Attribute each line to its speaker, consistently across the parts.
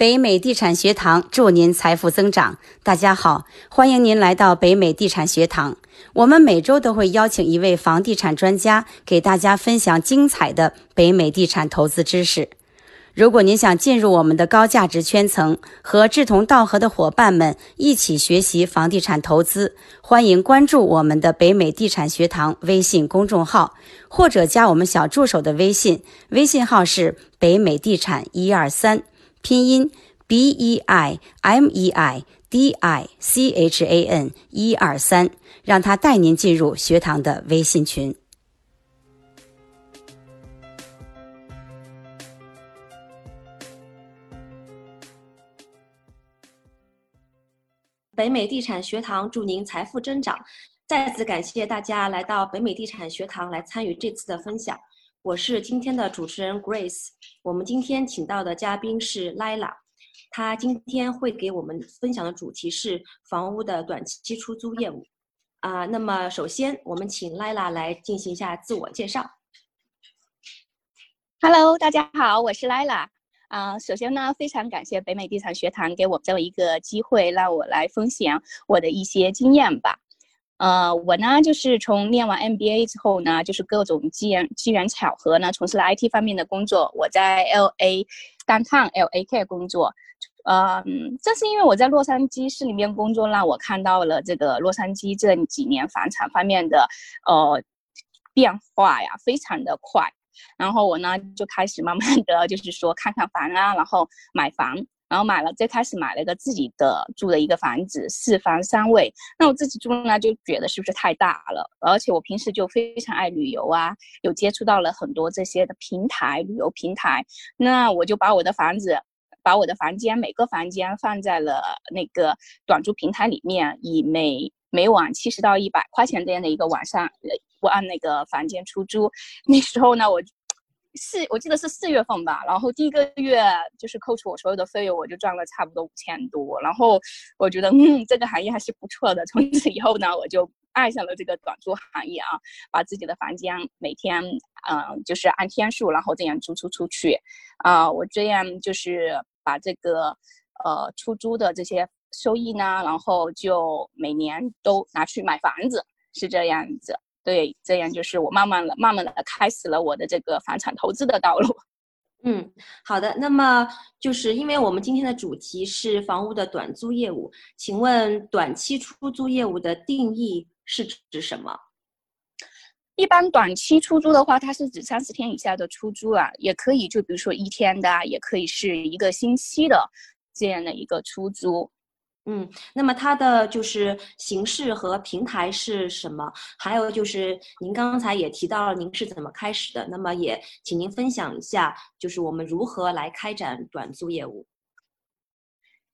Speaker 1: 北美地产学堂祝您财富增长。大家好，欢迎您来到北美地产学堂。我们每周都会邀请一位房地产专家，给大家分享精彩的北美地产投资知识。如果您想进入我们的高价值圈层，和志同道合的伙伴们一起学习房地产投资，欢迎关注我们的北美地产学堂微信公众号，或者加我们小助手的微信，微信号是北美地产一二三。拼音 b e i m e i d i c h a n 一二三，让他带您进入学堂的微信群。
Speaker 2: 北美地产学堂祝您财富增长。再次感谢大家来到北美地产学堂来参与这次的分享。我是今天的主持人 Grace。我们今天请到的嘉宾是 Lila，她今天会给我们分享的主题是房屋的短期出租业务。啊，那么首先我们请 Lila 来进行一下自我介绍。
Speaker 3: Hello，大家好，我是 Lila。啊，首先呢，非常感谢北美地产学堂给我这么一个机会，让我来分享我的一些经验吧。呃，我呢就是从念完 MBA 之后呢，就是各种机缘机缘巧合呢，从事了 IT 方面的工作。我在 LA 单趟 LAK 工作，嗯，正是因为我在洛杉矶市里面工作，让我看到了这个洛杉矶这几年房产方面的呃变化呀，非常的快。然后我呢就开始慢慢的就是说看看房啊，然后买房。然后买了，最开始买了一个自己的住的一个房子，四房三卫。那我自己住呢，就觉得是不是太大了？而且我平时就非常爱旅游啊，有接触到了很多这些的平台，旅游平台。那我就把我的房子，把我的房间每个房间放在了那个短租平台里面，以每每晚七十到一百块钱这样的一个晚上，我按那个房间出租。那时候呢，我。四，我记得是四月份吧，然后第一个月就是扣除我所有的费用，我就赚了差不多五千多。然后我觉得，嗯，这个行业还是不错的。从此以后呢，我就爱上了这个短租行业啊，把自己的房间每天，嗯，就是按天数，然后这样租出出去。啊，我这样就是把这个，呃，出租的这些收益呢，然后就每年都拿去买房子，是这样子。对，这样就是我慢慢的、慢慢的开始了我的这个房产投资的道路。
Speaker 2: 嗯，好的。那么就是因为我们今天的主题是房屋的短租业务，请问短期出租业务的定义是指什么？
Speaker 3: 一般短期出租的话，它是指三十天以下的出租啊，也可以就比如说一天的，也可以是一个星期的这样的一个出租。
Speaker 2: 嗯，那么它的就是形式和平台是什么？还有就是您刚才也提到了您是怎么开始的，那么也请您分享一下，就是我们如何来开展短租业务。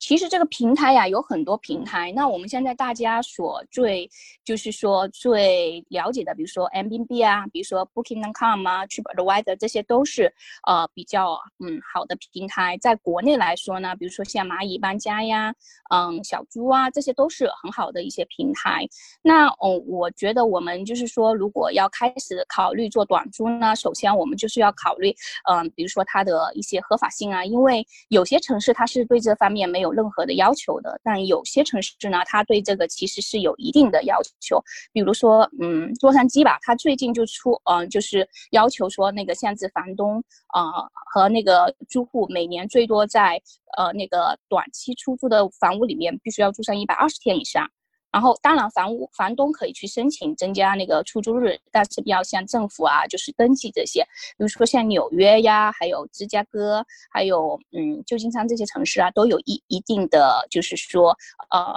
Speaker 3: 其实这个平台呀有很多平台，那我们现在大家所最就是说最了解的，比如说 M B B 啊，比如说 Booking.com 啊，TripAdvisor 这些都是呃比较嗯好的平台。在国内来说呢，比如说像蚂蚁搬家呀，嗯小猪啊，这些都是很好的一些平台。那哦，我觉得我们就是说，如果要开始考虑做短租呢，首先我们就是要考虑嗯，比如说它的一些合法性啊，因为有些城市它是对这方面没有。任何的要求的，但有些城市呢，它对这个其实是有一定的要求。比如说，嗯，洛杉矶吧，它最近就出，嗯，就是要求说，那个限制房东，啊，和那个租户每年最多在，呃，那个短期出租的房屋里面必须要住上一百二十天以上。然后，当然，房屋房东可以去申请增加那个出租日，但是要向政府啊，就是登记这些。比如说像纽约呀，还有芝加哥，还有嗯旧金山这些城市啊，都有一一定的就是说呃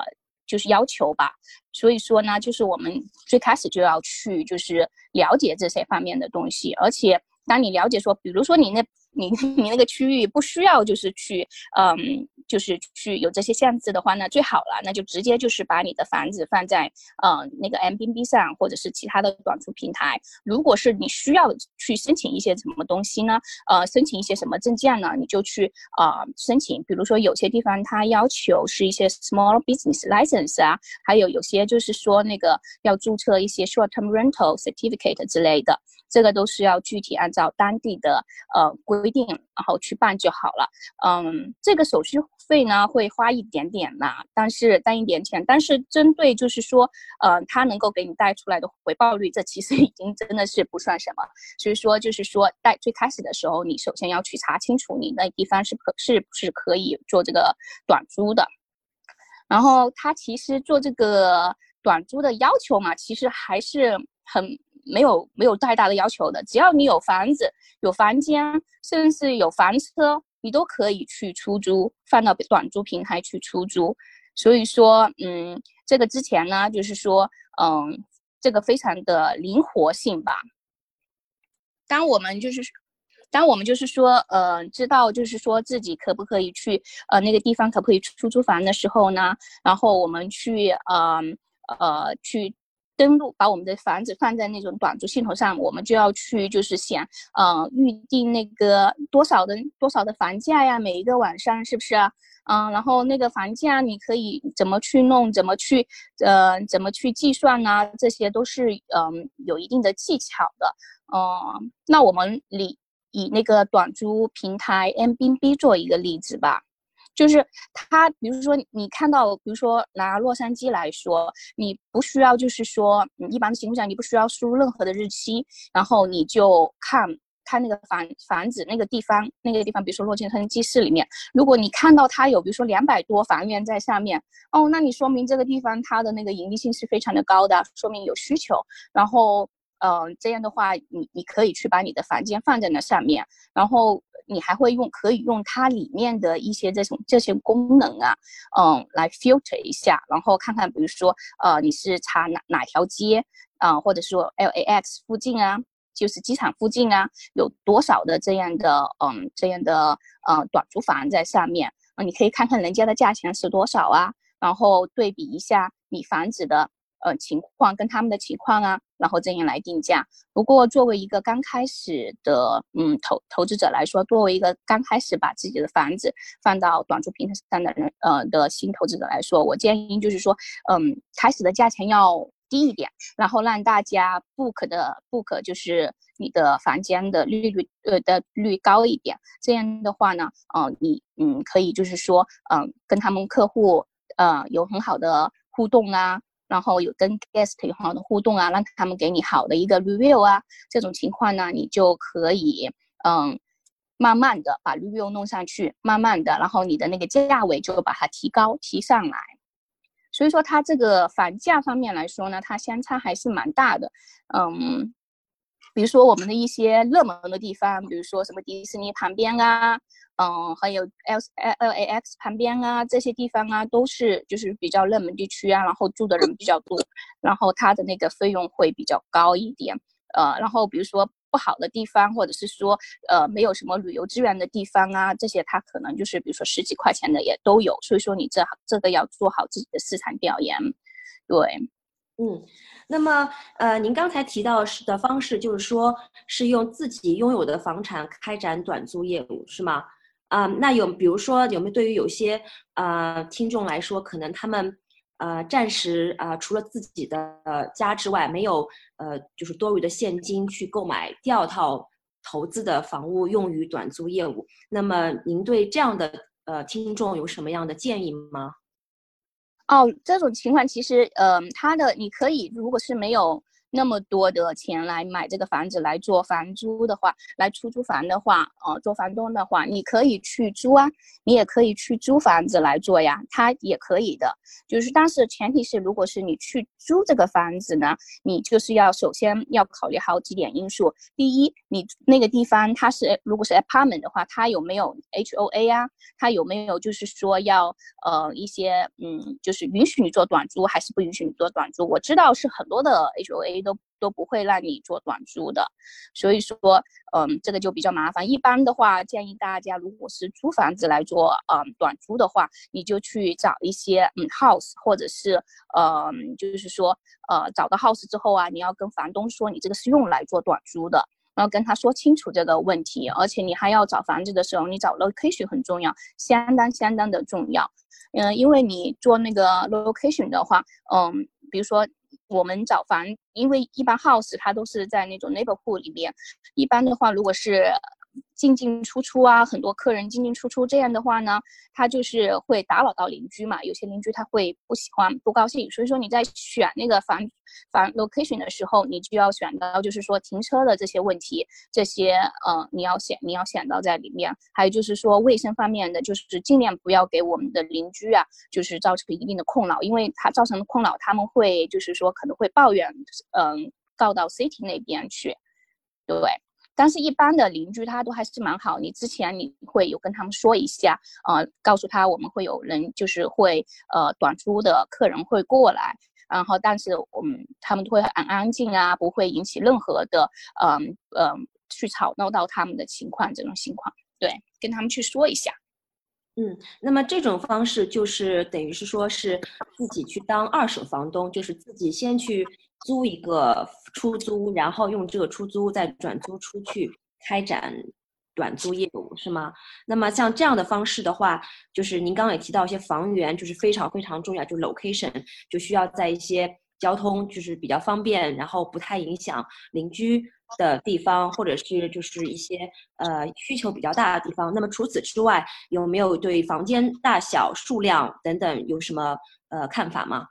Speaker 3: 就是要求吧。所以说呢，就是我们最开始就要去就是了解这些方面的东西，而且当你了解说，比如说你那。你 你那个区域不需要就是去，嗯，就是去有这些限制的话，那最好了，那就直接就是把你的房子放在，嗯，那个 M B B 上或者是其他的短租平台。如果是你需要去申请一些什么东西呢？呃，申请一些什么证件呢？你就去啊申请。比如说有些地方它要求是一些 small business license 啊，还有有些就是说那个要注册一些 short term rental certificate 之类的。这个都是要具体按照当地的呃规定，然后去办就好了。嗯，这个手续费呢会花一点点啦，但是单一点钱，但是针对就是说，呃，它能够给你带出来的回报率，这其实已经真的是不算什么。所以说，就是说带最开始的时候，你首先要去查清楚你那地方是可是不是可以做这个短租的。然后他其实做这个短租的要求嘛，其实还是很没有没有太大的要求的。只要你有房子、有房间，甚至有房车，你都可以去出租，放到短租平台去出租。所以说，嗯，这个之前呢，就是说，嗯，这个非常的灵活性吧。当我们就是。当我们就是说，呃，知道就是说自己可不可以去，呃，那个地方可不可以出租房的时候呢，然后我们去，呃，呃，去登录，把我们的房子放在那种短租系统上，我们就要去就是想，呃，预定那个多少的多少的房价呀，每一个晚上是不是啊？嗯，然后那个房价你可以怎么去弄，怎么去，呃，怎么去计算呢？这些都是嗯有一定的技巧的。嗯，那我们里。以那个短租平台 M B B 做一个例子吧，就是它，比如说你看到，比如说拿洛杉矶来说，你不需要就是说，一般的情况下你不需要输入任何的日期，然后你就看看那个房房子那个地方，那个地方，比如说洛杉矶市里面，如果你看到它有比如说两百多房源在上面，哦，那你说明这个地方它的那个盈利性是非常的高的，说明有需求，然后。嗯，这样的话，你你可以去把你的房间放在那上面，然后你还会用可以用它里面的一些这种这些功能啊，嗯，来 filter 一下，然后看看，比如说，呃，你是查哪哪条街啊，或者说 LAX 附近啊，就是机场附近啊，有多少的这样的嗯这样的呃短租房在上面啊，你可以看看人家的价钱是多少啊，然后对比一下你房子的。呃，情况跟他们的情况啊，然后这样来定价。不过作为一个刚开始的嗯投投资者来说，作为一个刚开始把自己的房子放到短租平台上的人呃的新投资者来说，我建议就是说，嗯，开始的价钱要低一点，然后让大家 book 的 book 就是你的房间的利率呃的率高一点。这样的话呢，嗯，你嗯可以就是说嗯跟他们客户呃有很好的互动啊。然后有跟 guest 有很好的互动啊，让他们给你好的一个 review 啊，这种情况呢，你就可以嗯，慢慢的把 review 弄上去，慢慢的，然后你的那个价位就把它提高提上来。所以说它这个房价方面来说呢，它相差还是蛮大的，嗯。比如说我们的一些热门的地方，比如说什么迪士尼旁边啊，嗯，还有 L L A X 旁边啊，这些地方啊，都是就是比较热门地区啊，然后住的人比较多，然后它的那个费用会比较高一点，呃，然后比如说不好的地方，或者是说呃没有什么旅游资源的地方啊，这些它可能就是比如说十几块钱的也都有，所以说你这这个要做好自己的市场调研，对。
Speaker 2: 嗯，那么呃，您刚才提到是的方式，就是说是用自己拥有的房产开展短租业务，是吗？啊，那有比如说有没有对于有些呃听众来说，可能他们呃暂时啊除了自己的呃家之外，没有呃就是多余的现金去购买第二套投资的房屋用于短租业务，那么您对这样的呃听众有什么样的建议吗？
Speaker 3: 哦，这种情况其实，嗯，他的你可以，如果是没有。那么多的钱来买这个房子来做房租的话，来出租房的话，呃，做房东的话，你可以去租啊，你也可以去租房子来做呀，它也可以的。就是，但是前提是，如果是你去租这个房子呢，你就是要首先要考虑好几点因素。第一，你那个地方它是如果是 apartment 的话，它有没有 HOA 啊？它有没有就是说要呃一些嗯，就是允许你做短租还是不允许你做短租？我知道是很多的 HOA。都都不会让你做短租的，所以说，嗯，这个就比较麻烦。一般的话，建议大家如果是租房子来做，嗯，短租的话，你就去找一些嗯 house，或者是，嗯，就是说，呃，找到 house 之后啊，你要跟房东说你这个是用来做短租的，然后跟他说清楚这个问题，而且你还要找房子的时候，你找 location 很重要，相当相当的重要。嗯，因为你做那个 location 的话，嗯，比如说。我们找房，因为一般 house 它都是在那种 neighborhood 里面，一般的话，如果是。进进出出啊，很多客人进进出出，这样的话呢，他就是会打扰到邻居嘛。有些邻居他会不喜欢、不高兴，所以说你在选那个房房 location 的时候，你就要选到就是说停车的这些问题，这些呃你要选你要选到在里面。还有就是说卫生方面的，就是尽量不要给我们的邻居啊，就是造成一定的困扰，因为他造成的困扰，他们会就是说可能会抱怨，嗯，告到 city 那边去，对。但是，一般的邻居他都还是蛮好。你之前你会有跟他们说一下，呃，告诉他我们会有人就是会呃短租的客人会过来，然后但是我们他们都会很安静啊，不会引起任何的嗯嗯去吵闹到他们的情况这种情况，对，跟他们去说一下。
Speaker 2: 嗯，那么这种方式就是等于是说是自己去当二手房东，就是自己先去。租一个出租，然后用这个出租再转租出去开展短租业务，是吗？那么像这样的方式的话，就是您刚刚也提到一些房源，就是非常非常重要，就是 location 就需要在一些交通就是比较方便，然后不太影响邻居的地方，或者是就是一些呃需求比较大的地方。那么除此之外，有没有对房间大小、数量等等有什么呃看法吗？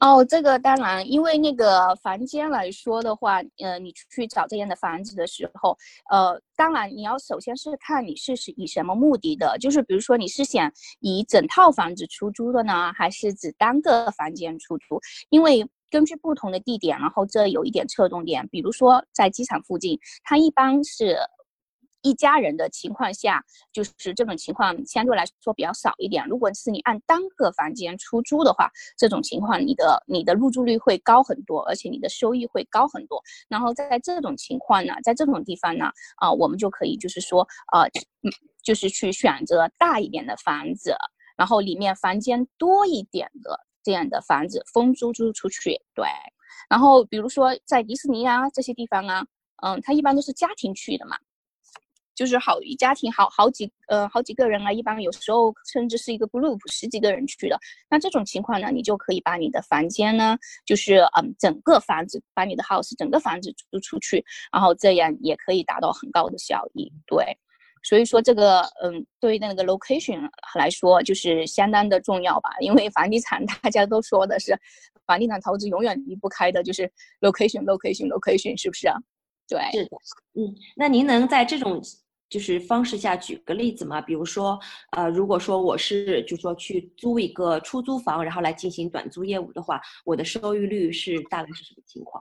Speaker 3: 哦，这个当然，因为那个房间来说的话，呃，你去找这样的房子的时候，呃，当然你要首先是看你是是以什么目的的，就是比如说你是想以整套房子出租的呢，还是只单个房间出租？因为根据不同的地点，然后这有一点侧重点，比如说在机场附近，它一般是。一家人的情况下，就是这种情况相对来说比较少一点。如果是你按单个房间出租的话，这种情况你的你的入住率会高很多，而且你的收益会高很多。然后在这种情况呢，在这种地方呢，啊，我们就可以就是说，呃，就是去选择大一点的房子，然后里面房间多一点的这样的房子分租租出去。对，然后比如说在迪士尼啊这些地方啊，嗯，它一般都是家庭去的嘛。就是好一家庭好好几呃好几个人啊，一般有时候甚至是一个 group 十几个人去的。那这种情况呢，你就可以把你的房间呢，就是嗯整个房子把你的 house 整个房子租出去，然后这样也可以达到很高的效益。对，所以说这个嗯对于那个 location 来说就是相当的重要吧，因为房地产大家都说的是房地产投资永远离不开的就是 location location location，是不是啊？对，
Speaker 2: 是的，嗯，那您能在这种就是方式下举个例子嘛？比如说，呃，如果说我是就说去租一个出租房，然后来进行短租业务的话，我的收益率是大概是什么情况？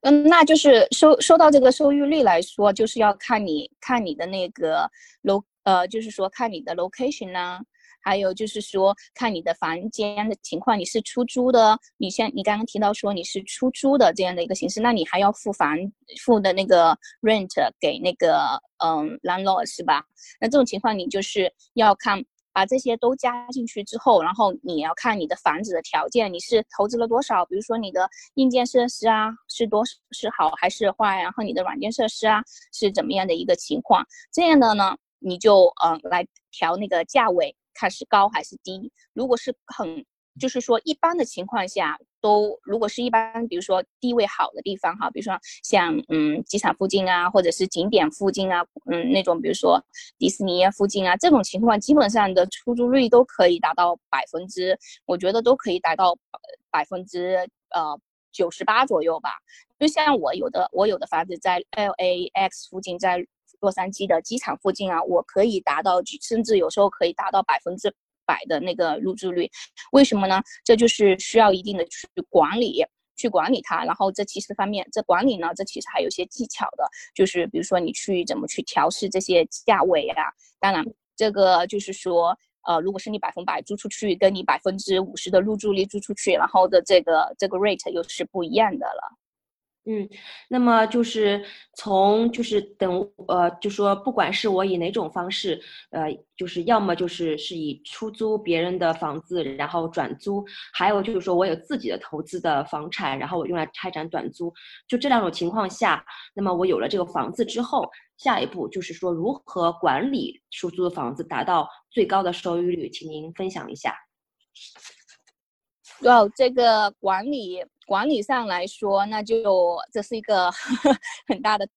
Speaker 3: 嗯，那就是收收到这个收益率来说，就是要看你看你的那个楼，呃，就是说看你的 location 呢。还有就是说，看你的房间的情况，你是出租的，你像你刚刚提到说你是出租的这样的一个形式，那你还要付房付的那个 rent 给那个嗯 landlord 是吧？那这种情况你就是要看把这些都加进去之后，然后你要看你的房子的条件，你是投资了多少？比如说你的硬件设施啊是多是好还是坏？然后你的软件设施啊是怎么样的一个情况？这样的呢，你就嗯来调那个价位。看是高还是低，如果是很，就是说一般的情况下，都如果是一般，比如说地位好的地方哈，比如说像嗯机场附近啊，或者是景点附近啊，嗯那种比如说迪士尼啊附近啊，这种情况基本上的出租率都可以达到百分之，我觉得都可以达到百分之呃九十八左右吧。就像我有的我有的房子在 LAX 附近，在。洛杉矶的机场附近啊，我可以达到，甚至有时候可以达到百分之百的那个入住率。为什么呢？这就是需要一定的去管理，去管理它。然后这其实方面，这管理呢，这其实还有一些技巧的，就是比如说你去怎么去调试这些价位啊。当然，这个就是说，呃，如果是你百分百租出去，跟你百分之五十的入住率租出去，然后的这个这个 rate 又是不一样的了。
Speaker 2: 嗯，那么就是从就是等呃，就说不管是我以哪种方式，呃，就是要么就是是以出租别人的房子，然后转租，还有就是说我有自己的投资的房产，然后我用来开展短租，就这两种情况下，那么我有了这个房子之后，下一步就是说如何管理出租的房子，达到最高的收益率，请您分享一下。
Speaker 3: 哦，这个管理管理上来说，那就这是一个 很大的痛